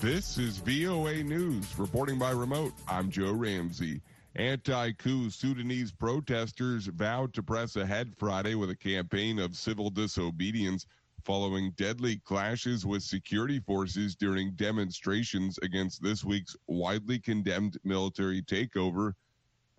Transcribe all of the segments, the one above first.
This is VOA News. Reporting by remote, I'm Joe Ramsey. Anti coup Sudanese protesters vowed to press ahead Friday with a campaign of civil disobedience following deadly clashes with security forces during demonstrations against this week's widely condemned military takeover.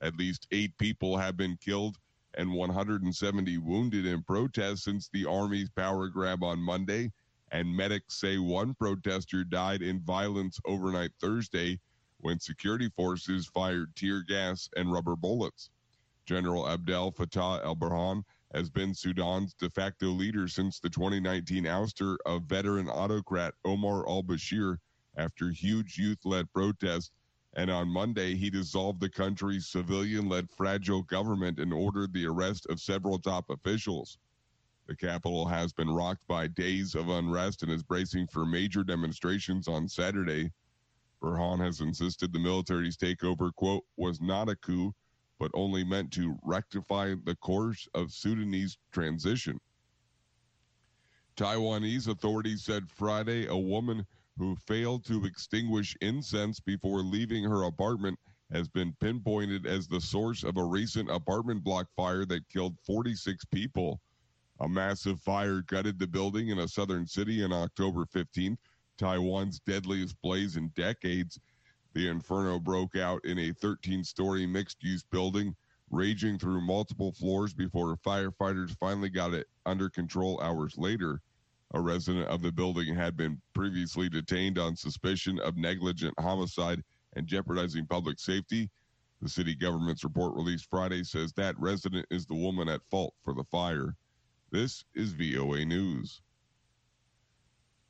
At least eight people have been killed and 170 wounded in protests since the army's power grab on Monday and medics say one protester died in violence overnight Thursday when security forces fired tear gas and rubber bullets. General Abdel Fattah el Burhan has been Sudan's de facto leader since the 2019 ouster of veteran autocrat Omar al Bashir after huge youth led protests. And on Monday, he dissolved the country's civilian led fragile government and ordered the arrest of several top officials. The capital has been rocked by days of unrest and is bracing for major demonstrations on Saturday. Burhan has insisted the military's takeover, quote, was not a coup, but only meant to rectify the course of Sudanese transition. Taiwanese authorities said Friday a woman who failed to extinguish incense before leaving her apartment has been pinpointed as the source of a recent apartment block fire that killed 46 people. A massive fire gutted the building in a southern city on October 15th, Taiwan's deadliest blaze in decades. The inferno broke out in a 13 story mixed use building, raging through multiple floors before firefighters finally got it under control hours later. A resident of the building had been previously detained on suspicion of negligent homicide and jeopardizing public safety. The city government's report released Friday says that resident is the woman at fault for the fire. This is VOA News.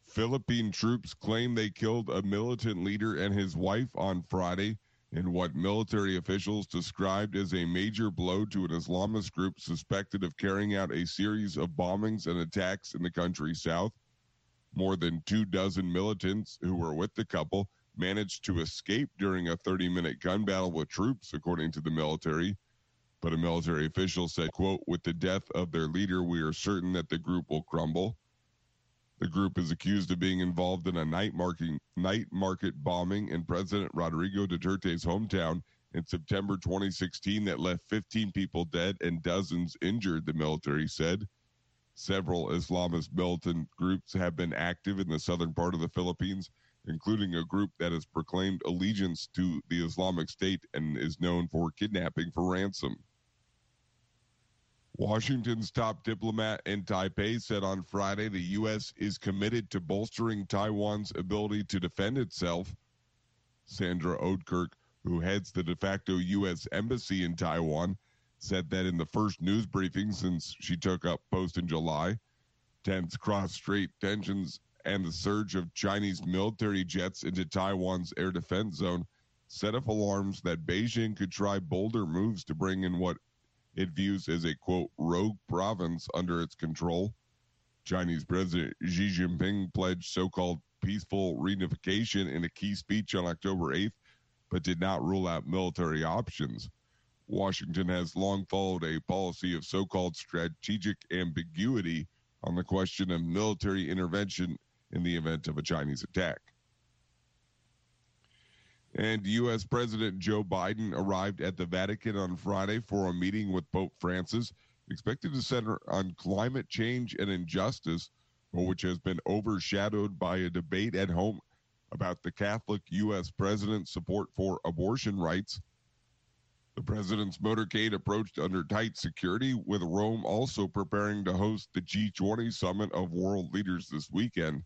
Philippine troops claim they killed a militant leader and his wife on Friday in what military officials described as a major blow to an Islamist group suspected of carrying out a series of bombings and attacks in the country's south. More than two dozen militants who were with the couple managed to escape during a 30 minute gun battle with troops, according to the military. But a military official said, quote, with the death of their leader, we are certain that the group will crumble. The group is accused of being involved in a night, marking, night market bombing in President Rodrigo Duterte's hometown in September 2016 that left 15 people dead and dozens injured, the military said. Several Islamist militant groups have been active in the southern part of the Philippines, including a group that has proclaimed allegiance to the Islamic State and is known for kidnapping for ransom. Washington's top diplomat in Taipei said on Friday the U.S. is committed to bolstering Taiwan's ability to defend itself. Sandra Oudkirk, who heads the de facto U.S. embassy in Taiwan, said that in the first news briefing since she took up post in July, tense cross strait tensions and the surge of Chinese military jets into Taiwan's air defense zone set off alarms that Beijing could try bolder moves to bring in what it views as a quote rogue province under its control. Chinese President Xi Jinping pledged so called peaceful reunification in a key speech on October 8th, but did not rule out military options. Washington has long followed a policy of so called strategic ambiguity on the question of military intervention in the event of a Chinese attack. And U.S. President Joe Biden arrived at the Vatican on Friday for a meeting with Pope Francis, expected to center on climate change and injustice, which has been overshadowed by a debate at home about the Catholic U.S. president's support for abortion rights. The president's motorcade approached under tight security, with Rome also preparing to host the G20 summit of world leaders this weekend.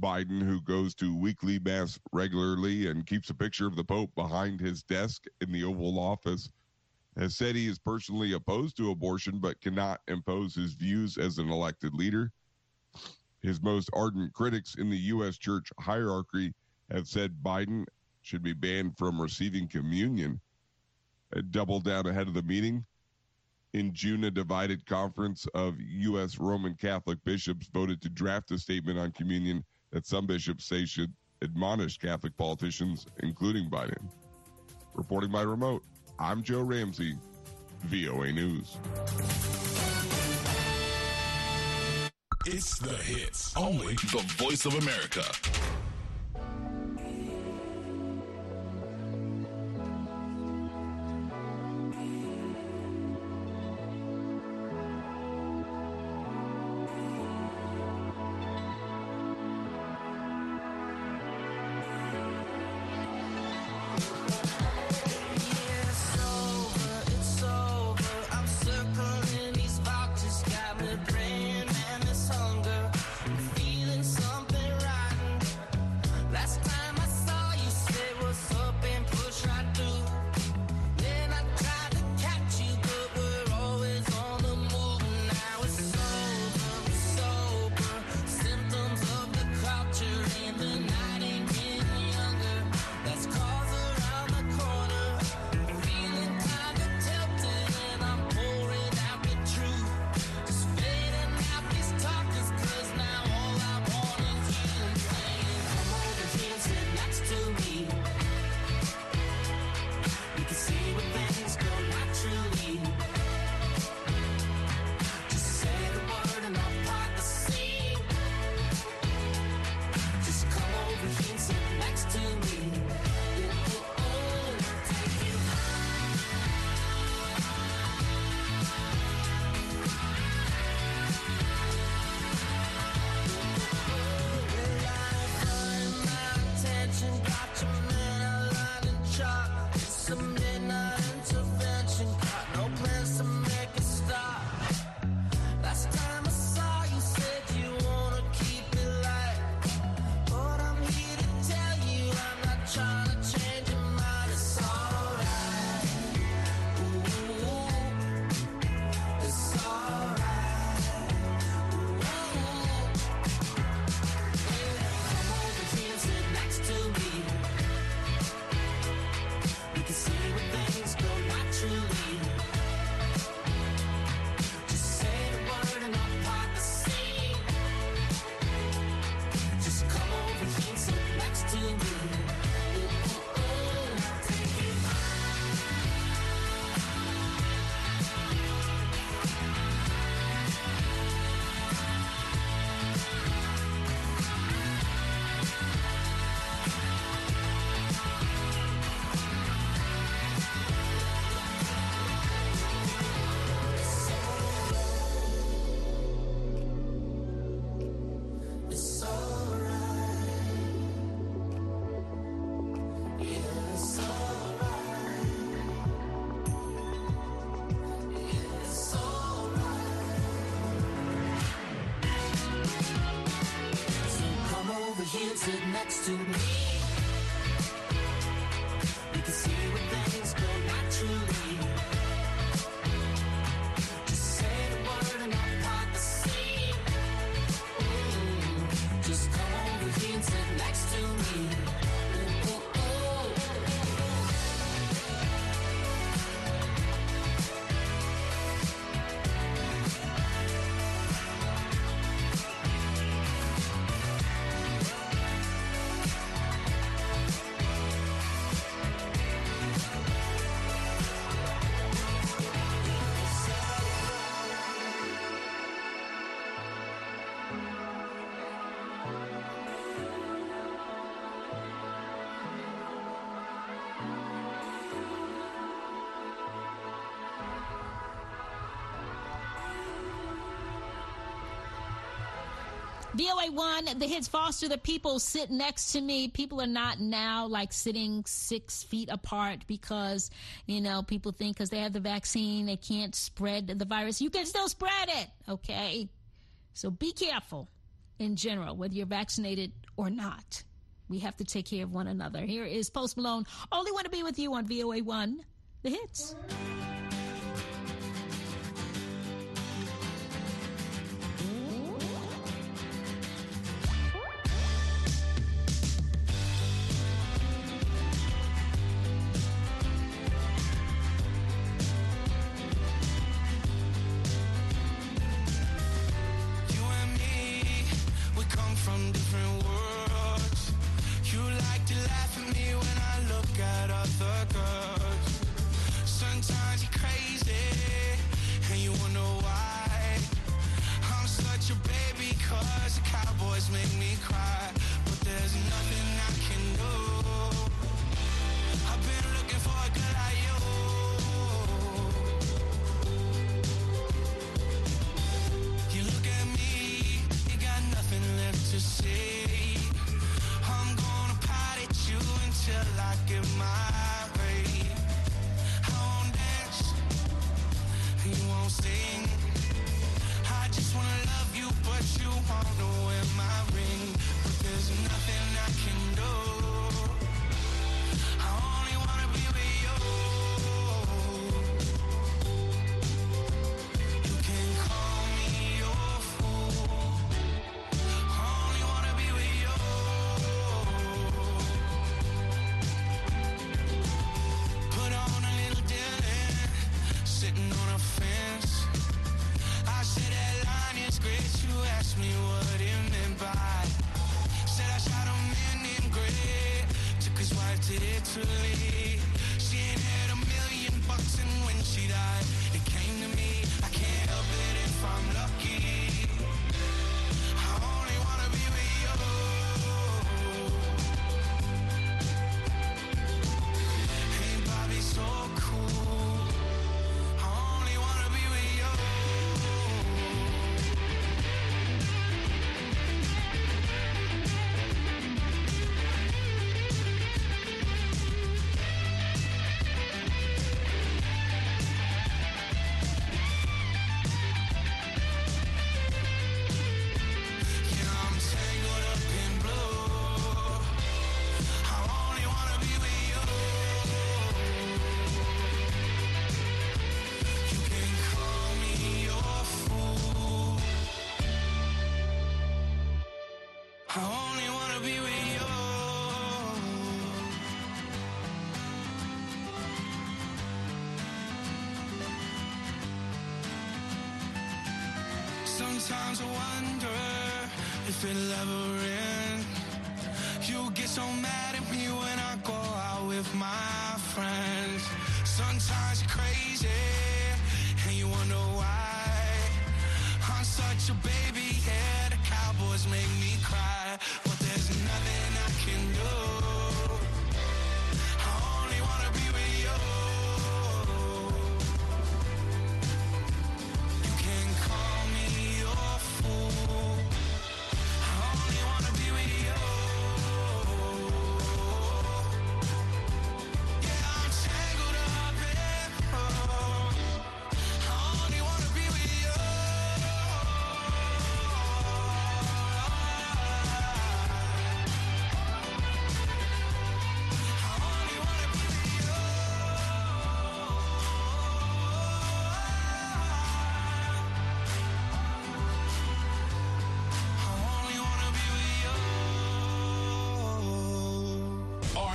Biden, who goes to weekly mass regularly and keeps a picture of the Pope behind his desk in the Oval Office, has said he is personally opposed to abortion but cannot impose his views as an elected leader. His most ardent critics in the U.S. church hierarchy have said Biden should be banned from receiving communion. Uh, a double down ahead of the meeting. In June, a divided conference of U.S. Roman Catholic bishops voted to draft a statement on communion that some bishops say should admonish Catholic politicians, including Biden. Reporting by remote, I'm Joe Ramsey, VOA News. It's the hits. Only the voice of America. VOA one, the hits foster the people sit next to me. People are not now like sitting six feet apart because, you know, people think because they have the vaccine, they can't spread the virus. You can still spread it. Okay. So be careful in general, whether you're vaccinated or not. We have to take care of one another. Here is Post Malone. Only want to be with you on VOA one, the hits. Sometimes I wonder if it'll ever end. You get so mad at me when I go out with my friends. Sometimes you're crazy and you wonder why. I'm such a baby, yeah. The Cowboys make me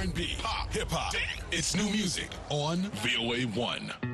R&B, pop, hip hop. It's new music on VOA 1.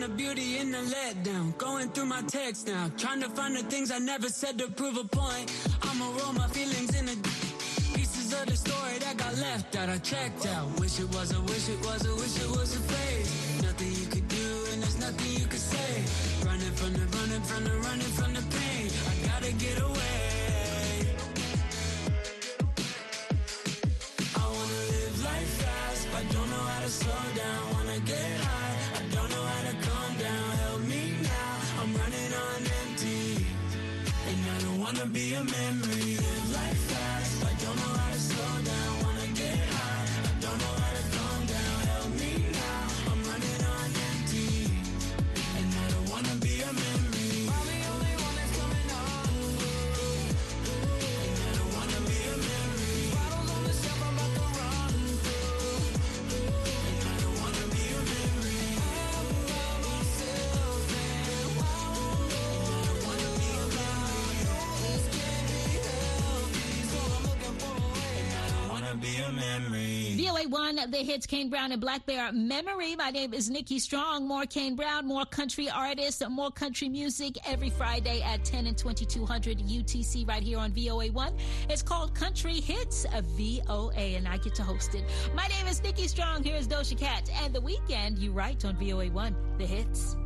found the beauty in the letdown. Going through my text now, trying to find the things I never said to prove a point. I'ma roll my feelings in the d- pieces of the story that got left out. I checked out. Wish it was a wish it was a wish it was a. One the hits Kane Brown and blackbear Memory. My name is Nikki Strong. More Kane Brown, more country artists, more country music every Friday at 10 and 2200 UTC right here on VOA1. It's called Country Hits uh, of VOA, and I get to host it. My name is Nikki Strong. Here is Doja Cat and The Weeknd. You Right on VOA1, the hits.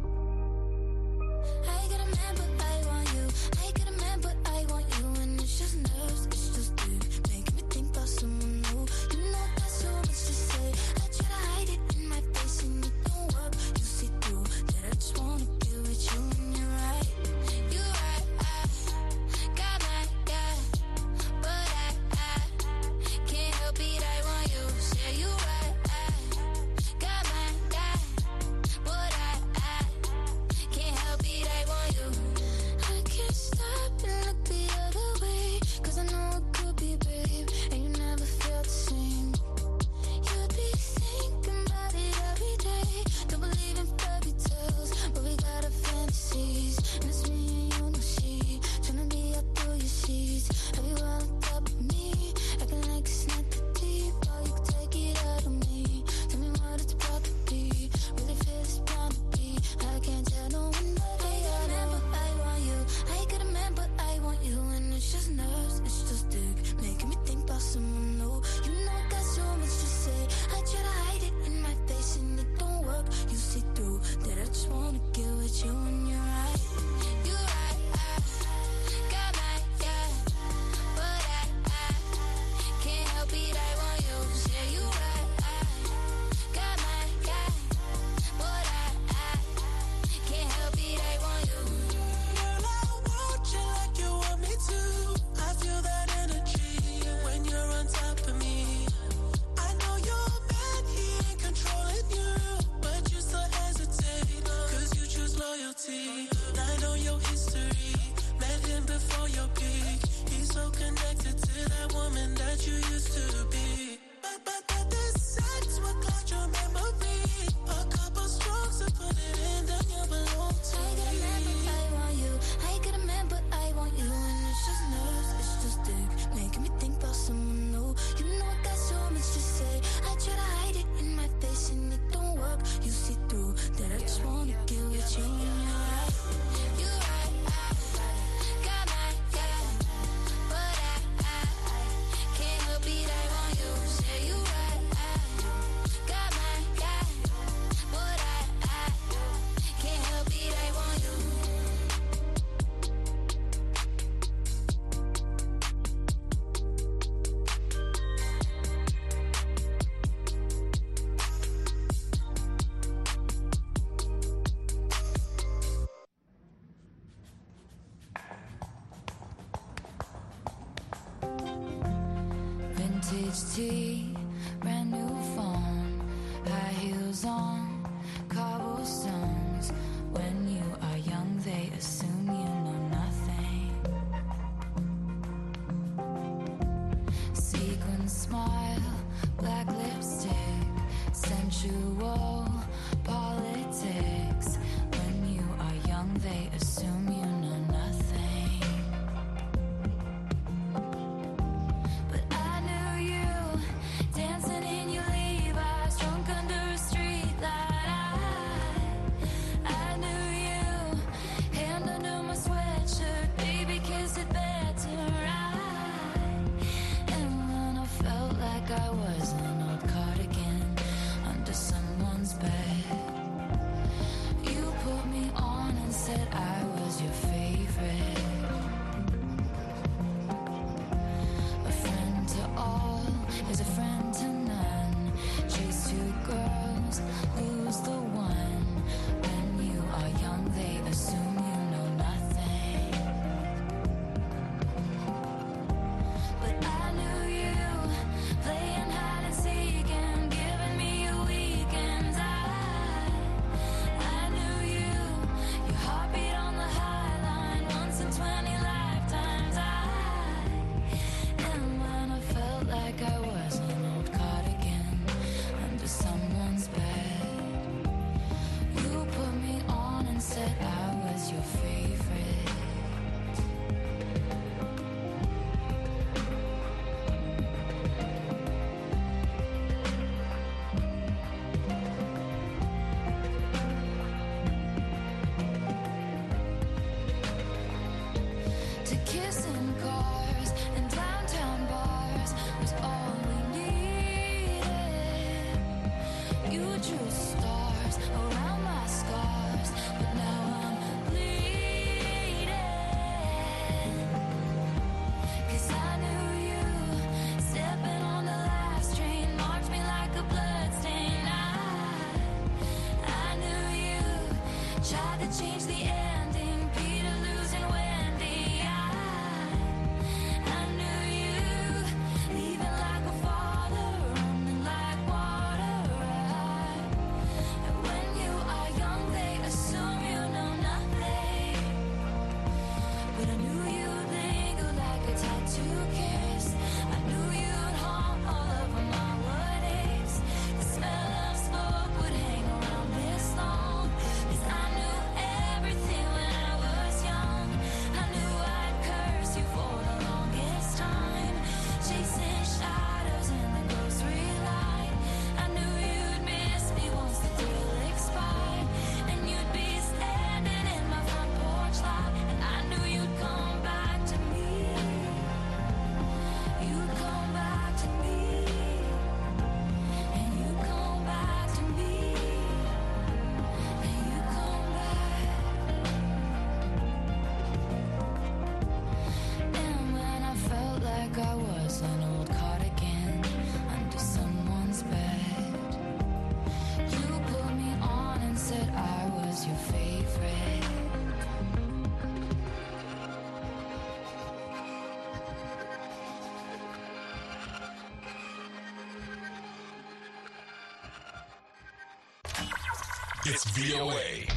It's VOA.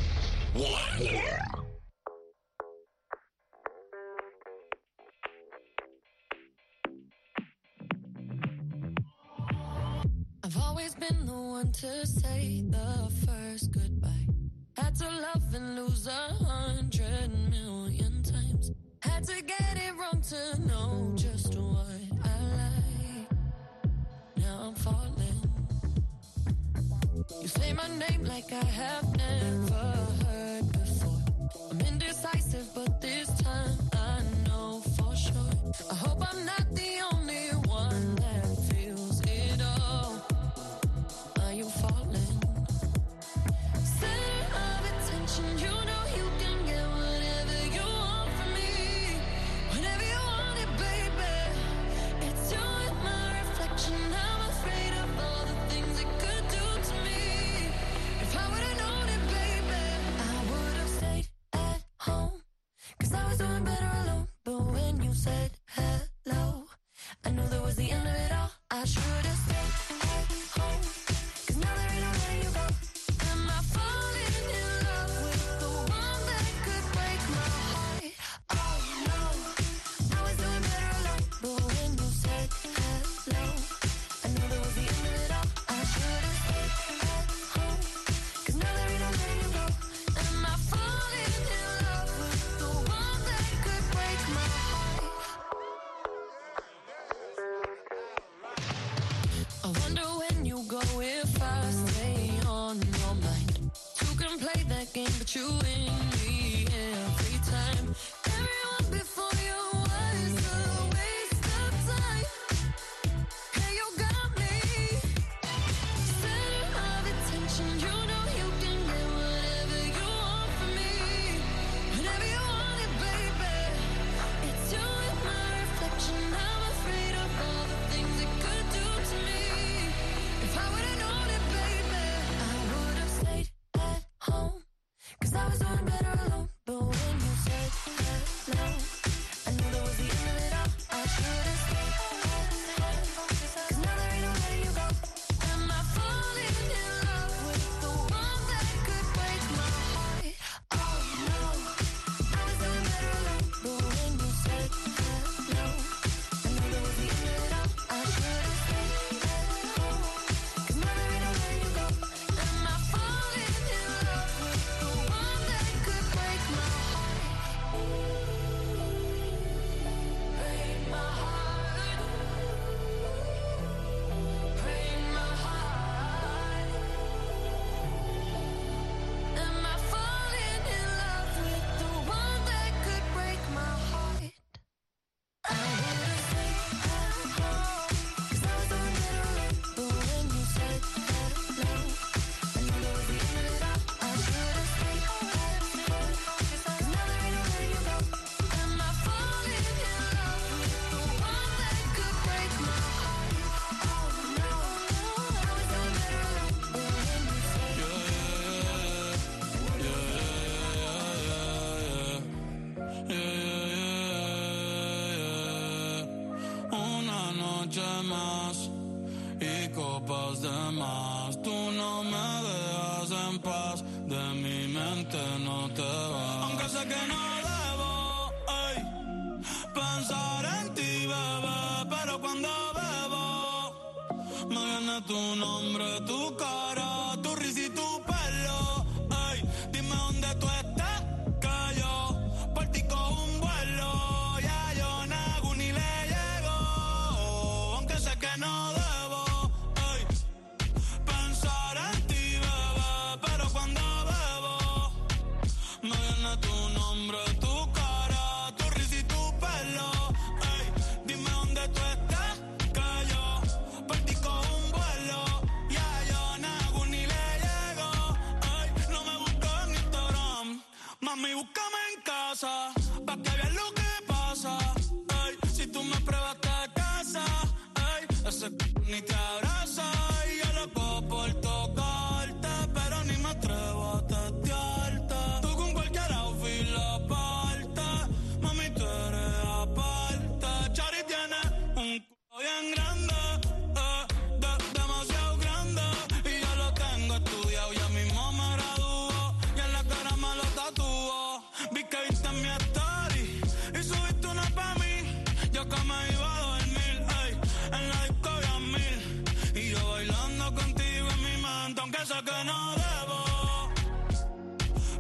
One. You say my name like I have never heard before. I'm indecisive, but this time I know for sure. I hope I'm not. que que no debo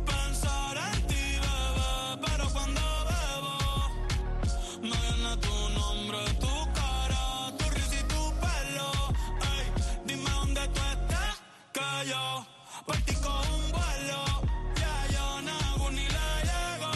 pensar en ti, bebé, pero cuando bebo me viene tu nombre, tu cara, tu risa y tu pelo. Ey, dime dónde tú estás, que yo partí con un vuelo. Ya yo no ni le llego.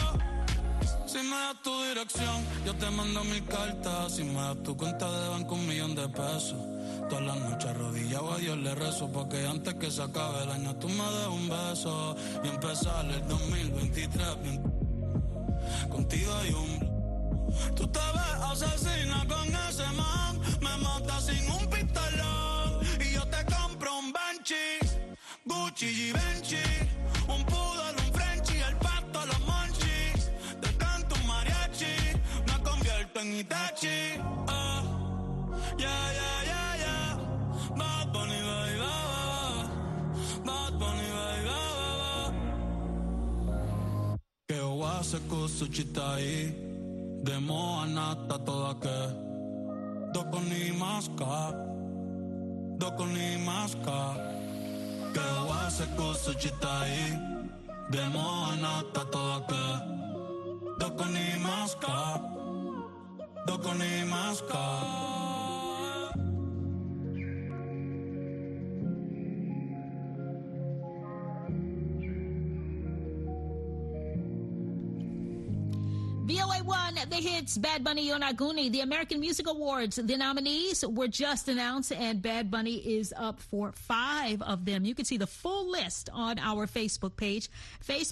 Si me das tu dirección, yo te mando mil cartas. Si me das tu cuenta de banco, un millón de pesos. Todas las noches arrodillado a Dios le rezo. Porque antes que se acabe el año tú me des un beso. Y empezar el 2023 bien. Contigo hay un. Tú te ves asesina con ese man. Me mata sin un pistolón. Y yo te compro un Banshee. Gucci y Benchi. Un poodle, un Frenchie. El pato, los monchis. Te canto un mariachi. Me convierto en Itachi. Oh. Yeah, yeah. se kosučitaji, demo anata tolake. Doko ni maska, doko ni maska. Kewa se kosučitaji, demo anata tolake. Doko ni maska, doko ni maska. The hits, Bad Bunny Yonaguni, the American Music Awards. The nominees were just announced, and Bad Bunny is up for five of them. You can see the full list on our Facebook page, Facebook.